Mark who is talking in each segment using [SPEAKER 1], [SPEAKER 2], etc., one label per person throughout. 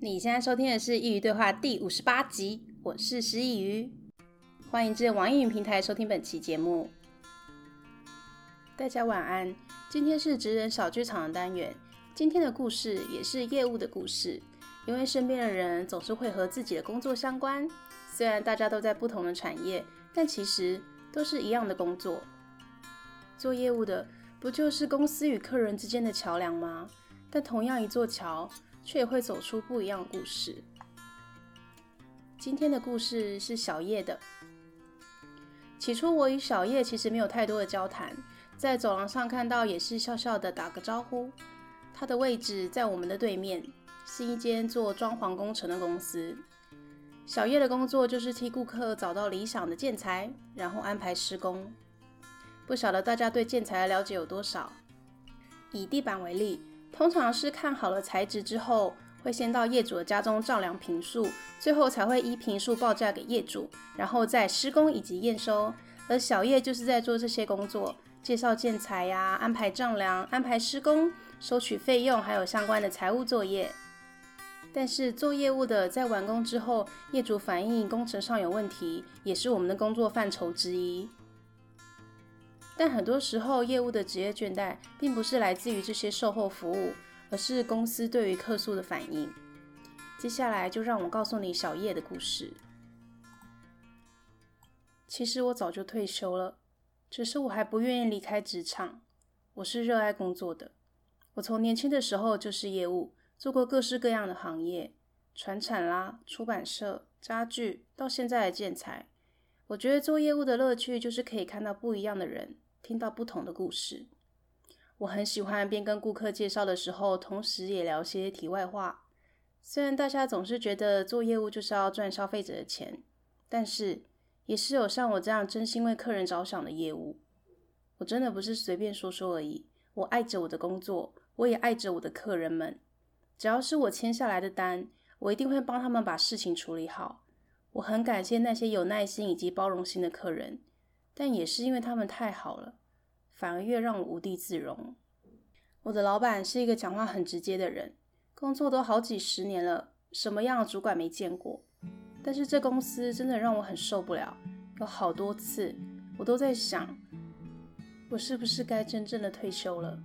[SPEAKER 1] 你现在收听的是《佾萮对话》第五十八集，我是师佾萮，欢迎至网易云平台收听本期节目。大家晚安，今天是职人小剧场的单元，今天的故事也是业务的故事，因为身边的人总是会和自己的工作相关，虽然大家都在不同的产业，但其实都是一样的工作。做业务的不就是公司与客人之间的桥梁吗？但同样一座桥。却也会走出不一样的故事。今天的故事是小叶的。起初，我与小叶其实没有太多的交谈，在走廊上看到也是笑笑的打个招呼。他的位置在我们的对面，是一间做装潢工程的公司。小叶的工作就是替顾客找到理想的建材，然后安排施工。不晓得大家对建材的了解有多少？以地板为例。通常是看好了材质之后，会先到业主的家中丈量平数，最后才会依平数报价给业主，然后再施工以及验收。而小叶就是在做这些工作，介绍建材呀，安排丈量，安排施工，收取费用，还有相关的财务作业。但是做业务的在完工之后，业主反映工程上有问题，也是我们的工作范畴之一。但很多时候，业务的职业倦怠并不是来自于这些售后服务，而是公司对于客诉的反应。接下来就让我告诉你小叶的故事。其实我早就退休了，只是我还不愿意离开职场。我是热爱工作的，我从年轻的时候就是业务，做过各式各样的行业，传产啦、出版社、家具，到现在的建材。我觉得做业务的乐趣就是可以看到不一样的人。听到不同的故事，我很喜欢边跟顾客介绍的时候，同时也聊些题外话。虽然大家总是觉得做业务就是要赚消费者的钱，但是也是有像我这样真心为客人着想的业务。我真的不是随便说说而已，我爱着我的工作，我也爱着我的客人们。只要是我签下来的单，我一定会帮他们把事情处理好。我很感谢那些有耐心以及包容心的客人。但也是因为他们太好了，反而越让我无地自容。我的老板是一个讲话很直接的人，工作都好几十年了，什么样的主管没见过？但是这公司真的让我很受不了，有好多次我都在想，我是不是该真正的退休了？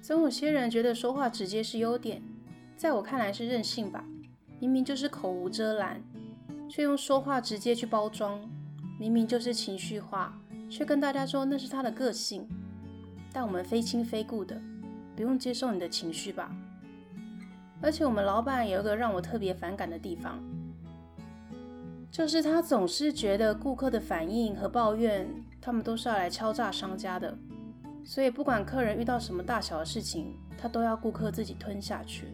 [SPEAKER 1] 总有些人觉得说话直接是优点，在我看来是任性吧。明明就是口无遮拦，却用说话直接去包装，明明就是情绪化。却跟大家说那是他的个性，但我们非亲非故的，不用接受你的情绪吧。而且我们老板有一个让我特别反感的地方，就是他总是觉得顾客的反应和抱怨，他们都是要来敲诈商家的，所以不管客人遇到什么大小的事情，他都要顾客自己吞下去。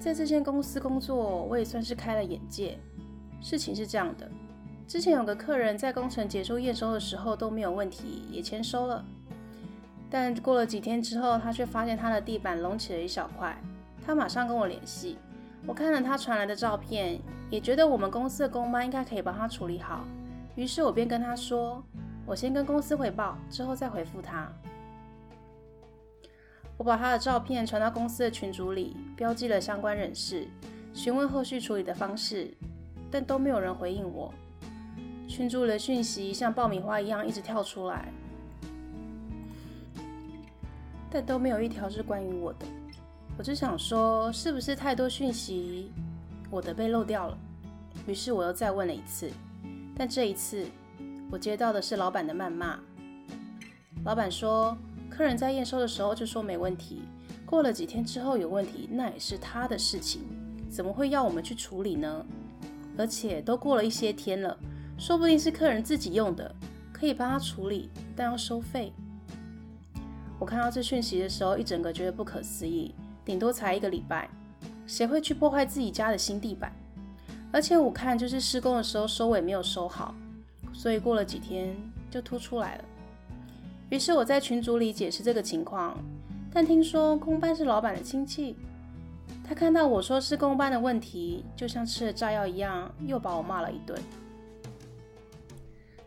[SPEAKER 1] 在这间公司工作，我也算是开了眼界。事情是这样的。之前有个客人在工程结束验收的时候都没有问题，也签收了。但过了几天之后，他却发现他的地板隆起了一小块。他马上跟我联系，我看了他传来的照片，也觉得我们公司的工班应该可以帮他处理好。于是我便跟他说：“我先跟公司汇报，之后再回复他。”我把他的照片传到公司的群组里，标记了相关人士，询问后续处理的方式，但都没有人回应我。群组里的讯息像爆米花一样一直跳出来，但都没有一条是关于我的。我就想说，是不是太多讯息，我的被漏掉了？于是我又再问了一次，但这一次我接到的是老板的谩骂。老板说，客人在验收的时候就说没问题，过了几天之后有问题，那也是他的事情，怎么会要我们去处理呢？而且都过了一些天了。说不定是客人自己用的，可以帮他处理，但要收费。我看到这讯息的时候，一整个觉得不可思议。顶多才一个礼拜，谁会去破坏自己家的新地板？而且我看就是施工的时候收尾没有收好，所以过了几天就凸出来了。于是我在群组里解释这个情况，但听说工班是老板的亲戚，他看到我说是工班的问题，就像吃了炸药一样，又把我骂了一顿。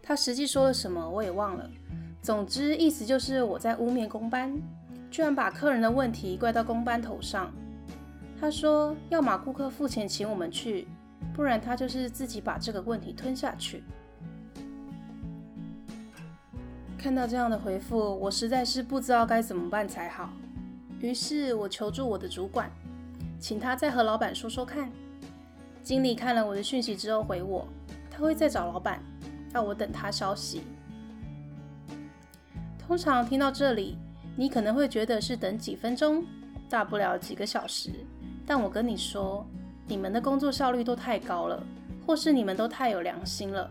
[SPEAKER 1] 他实际说了什么我也忘了，总之意思就是我在污蔑工班，居然把客人的问题怪到工班头上。他说，要么顾客付钱请我们去，不然他就是自己把这个问题吞下去。看到这样的回复，我实在是不知道该怎么办才好。于是我求助我的主管，请他再和老板说说看。经理看了我的讯息之后回我，他会再找老板，要我等他消息。通常听到这里，你可能会觉得是等几分钟，大不了几个小时。但我跟你说，你们的工作效率都太高了，或是你们都太有良心了。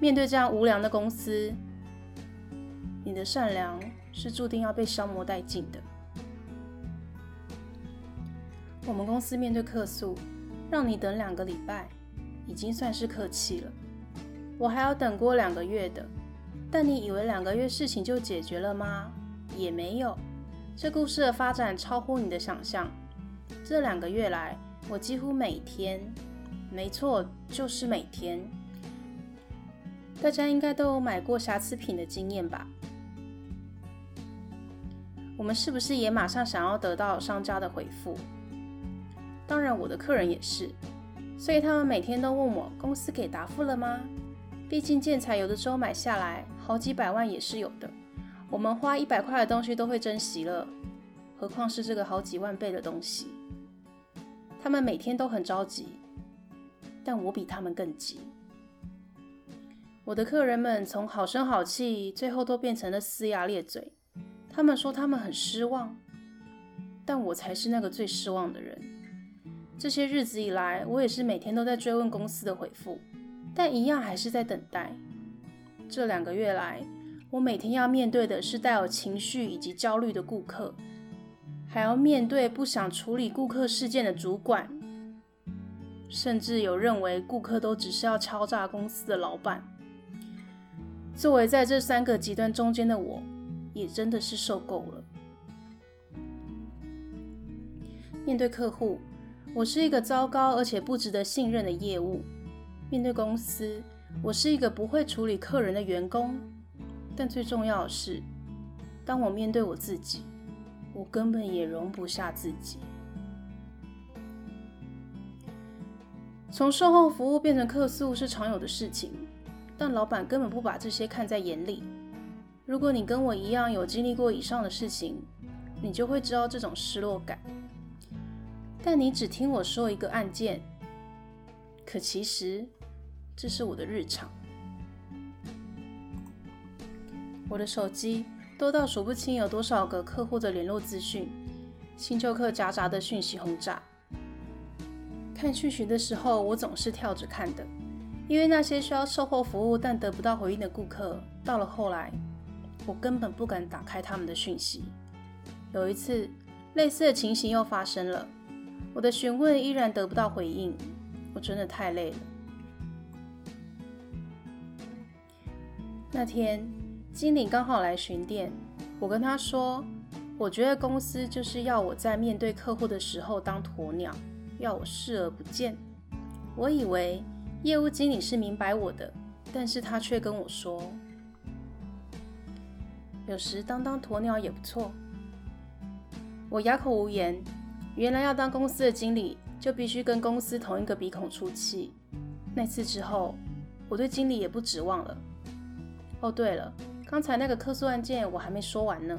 [SPEAKER 1] 面对这样无良的公司，你的善良是注定要被消磨殆尽的。我们公司面对客诉，让你等两个礼拜，已经算是客气了。我还要等过两个月的，但你以为两个月事情就解决了吗？也没有。这故事的发展超乎你的想象。这两个月来，我几乎每天，没错，就是每天。大家应该都有买过瑕疵品的经验吧？我们是不是也马上想要得到商家的回复？当然，我的客人也是，所以他们每天都问我公司给答复了吗？毕竟建材有的时候买下来好几百万也是有的，我们花一百块的东西都会珍惜了，何况是这个好几万倍的东西？他们每天都很着急，但我比他们更急。我的客人们从好声好气，最后都变成了龇牙咧嘴。他们说他们很失望，但我才是那个最失望的人。这些日子以来，我也是每天都在追问公司的回复，但一样还是在等待。这两个月来，我每天要面对的是带有情绪以及焦虑的顾客，还要面对不想处理顾客事件的主管，甚至有认为顾客都只是要敲诈公司的老板。作为在这三个极端中间的我，也真的是受够了。面对客户。我是一个糟糕而且不值得信任的业务。面对公司，我是一个不会处理客人的员工。但最重要的是，当我面对我自己，我根本也容不下自己。从售后服务变成客诉是常有的事情，但老板根本不把这些看在眼里。如果你跟我一样有经历过以上的事情，你就会知道这种失落感。但你只听我说一个案件，可其实这是我的日常。我的手机多到数不清有多少个客户的联络资讯，新旧客夹杂的讯息轰炸。看讯息的时候，我总是跳着看的，因为那些需要售后服务但得不到回应的顾客，到了后来，我根本不敢打开他们的讯息。有一次，类似的情形又发生了。我的询问依然得不到回应，我真的太累了。那天经理刚好来巡店，我跟他说，我觉得公司就是要我在面对客户的时候当鸵鸟，要我视而不见。我以为业务经理是明白我的，但是他却跟我说，有时当当鸵鸟也不错。我哑口无言。原来要当公司的经理，就必须跟公司同一个鼻孔出气。那次之后，我对经理也不指望了。哦，对了，刚才那个客诉案件我还没说完呢。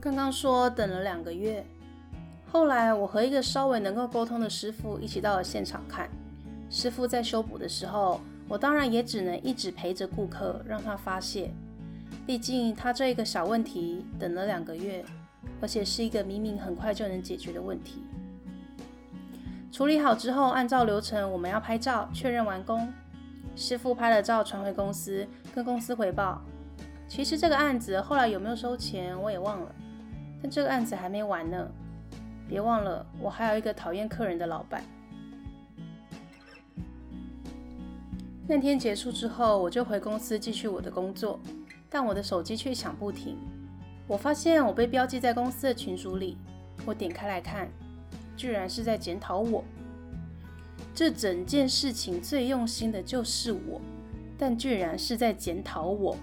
[SPEAKER 1] 刚刚说等了两个月，后来我和一个稍微能够沟通的师傅一起到了现场看。师傅在修补的时候，我当然也只能一直陪着顾客，让他发泄。毕竟他这一个小问题等了两个月，而且是一个明明很快就能解决的问题。处理好之后，按照流程我们要拍照确认完工。师傅拍了照传回公司，跟公司回报。其实这个案子后来有没有收钱我也忘了，但这个案子还没完呢。别忘了，我还有一个讨厌客人的老板。那天结束之后，我就回公司继续我的工作。但我的手机却响不停，我发现我被标记在公司的群组里。我点开来看，居然是在检讨我。这整件事情最用心的就是我，但居然是在检讨我。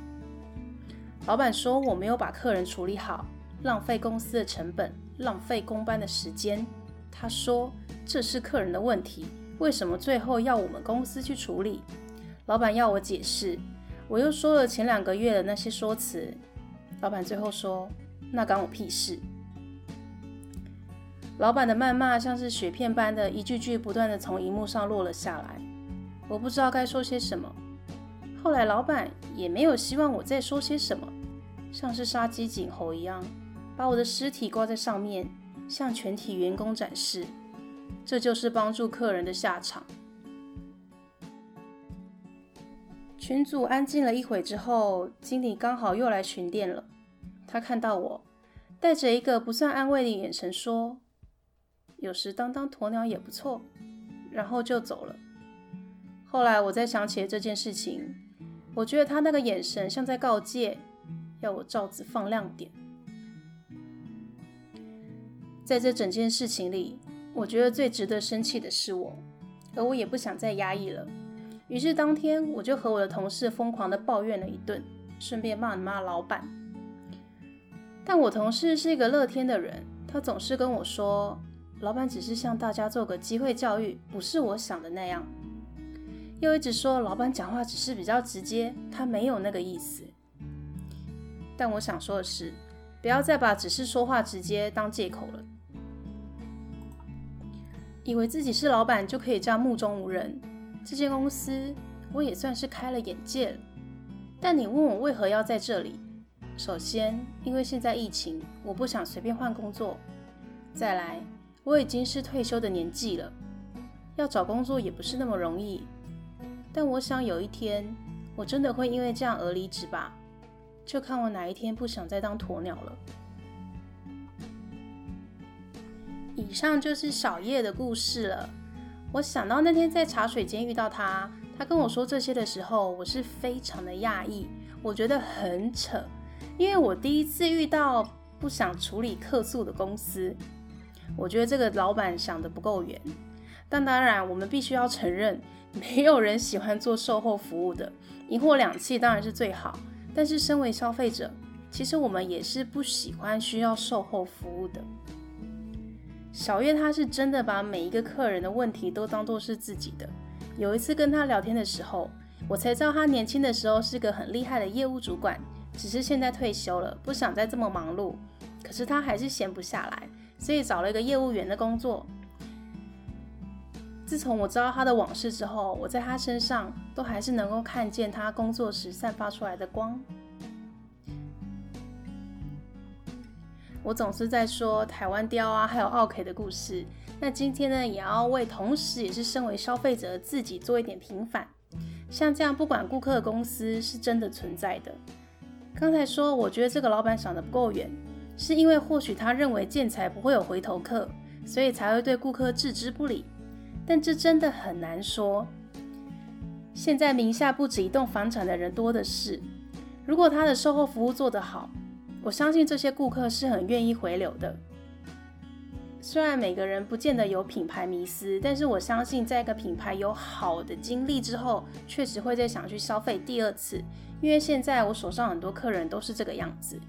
[SPEAKER 1] 老板说我没有把客人处理好，浪费公司的成本，浪费工班的时间。他说这是客人的问题，为什么最后要我们公司去处理？老板要我解释，我又说了前两个月的那些说辞。老板最后说：“那关我屁事。”老板的谩骂像是雪片般的一句句不断的从荧幕上落了下来，我不知道该说些什么。后来老板也没有希望我再说些什么，像是杀鸡儆猴一样，把我的尸体挂在上面，向全体员工展示，这就是帮助客人的下场。群组安静了一会之后，经理刚好又来巡店了。他看到我，带着一个不算安慰的眼神说。有时当当鸵鸟也不错，然后就走了。后来我再想起了这件事情，我觉得他那个眼神像在告诫，要我罩子放亮点。在这整件事情里，我觉得最值得生气的是我，而我也不想再压抑了。于是当天我就和我的同事疯狂地抱怨了一顿，顺便骂了骂老板。但我同事是一个乐天的人，他总是跟我说。老板只是向大家做个机会教育，不是我想的那样。又一直说老板讲话只是比较直接，他没有那个意思。但我想说的是，不要再把只是说话直接当借口了。以为自己是老板就可以这样目中无人，这间公司我也算是开了眼界了。但你问我为何要在这里？首先，因为现在疫情，我不想随便换工作。再来。我已经是退休的年纪了，要找工作也不是那么容易。但我想有一天，我真的会因为这样而离职吧？就看我哪一天不想再当鸵鸟了。以上就是小叶的故事了。我想到那天在茶水间遇到他，他跟我说这些的时候，我是非常的讶异，我觉得很扯，因为我第一次遇到不想处理客诉的公司。我觉得这个老板想得不够远，但当然，我们必须要承认，没有人喜欢做售后服务的，一货两气当然是最好。但是，身为消费者，其实我们也是不喜欢需要售后服务的。小月他是真的把每一个客人的问题都当作是自己的。有一次跟他聊天的时候，我才知道他年轻的时候是个很厉害的业务主管，只是现在退休了，不想再这么忙碌。可是他还是闲不下来。所以找了一个业务员的工作。自从我知道他的往事之后，我在他身上都还是能够看见他工作时散发出来的光。我总是在说台湾雕啊，还有奥 K 的故事。那今天呢，也要为同时也是身为消费者自己做一点平反。像这样不管顾客的公司是真的存在的。刚才说，我觉得这个老板想得不够远。是因为或许他认为建材不会有回头客，所以才会对顾客置之不理。但这真的很难说。现在名下不止一栋房产的人多的是，如果他的售后服务做得好，我相信这些顾客是很愿意回流的。虽然每个人不见得有品牌迷思，但是我相信在一个品牌有好的经历之后，确实会再想去消费第二次。因为现在我手上很多客人都是这个样子。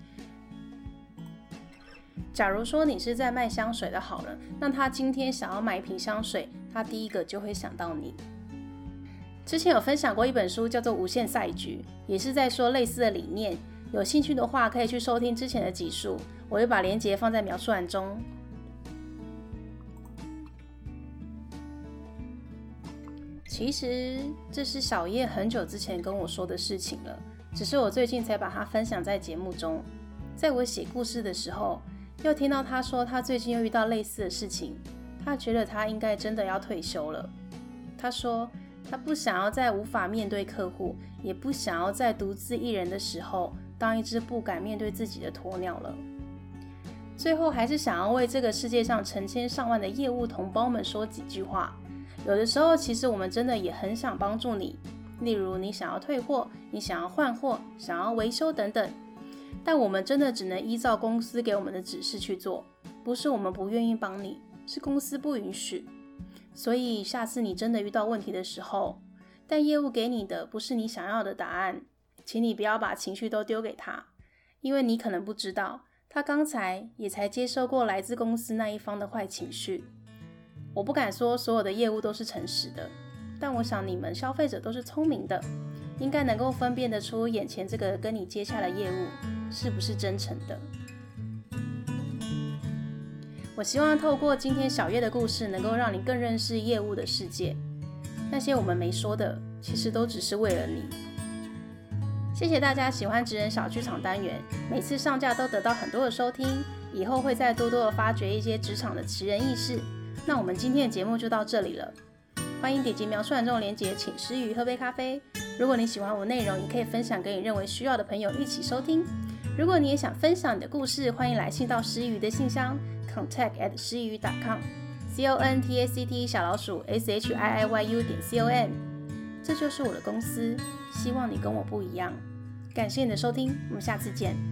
[SPEAKER 1] 假如说你是在卖香水的好人，那他今天想要买一瓶香水，他第一个就会想到你。之前有分享过一本书，叫做《无限赛局》，也是在说类似的理念。有兴趣的话，可以去收听之前的集数，我会把链接放在描述栏中。其实这是小叶很久之前跟我说的事情了，只是我最近才把它分享在节目中。在我写故事的时候，又听到他说，他最近又遇到类似的事情，他觉得他应该真的要退休了。他说他不想要再无法面对客户，也不想要再独自一人的时候当一只不敢面对自己的鸵鸟了。最后还是想要为这个世界上成千上万的业务同胞们说几句话。有的时候，其实我们真的也很想帮助你，例如你想要退货，你想要换货，想要维修等等。但我们真的只能依照公司给我们的指示去做，不是我们不愿意帮你，是公司不允许。所以下次你真的遇到问题的时候，但业务给你的不是你想要的答案，请你不要把情绪都丢给他，因为你可能不知道，他刚才也才接收过来自公司那一方的坏情绪。我不敢说所有的业务都是诚实的，但我想你们消费者都是聪明的，应该能够分辨得出眼前这个跟你接洽的业务是不是真诚的。我希望透过今天小月的故事，能够让你更认识业务的世界。那些我们没说的，其实都只是为了你。谢谢大家喜欢职人小剧场单元，每次上架都得到很多的收听，以后会再多多的发掘一些职场的奇人异事。那我们今天的节目就到这里了，欢迎点击描述栏中的链接，请师佾喝杯咖啡。如果你喜欢我内容，也可以分享给你认为需要的朋友一起收听。如果你也想分享你的故事，欢迎来信到诗雨的信箱，contact at 师佾 .com，c o n t a c t 小老鼠 s h i i y u 点 c o m，这就是我的公司，希望你跟我不一样。感谢你的收听，我们下次见。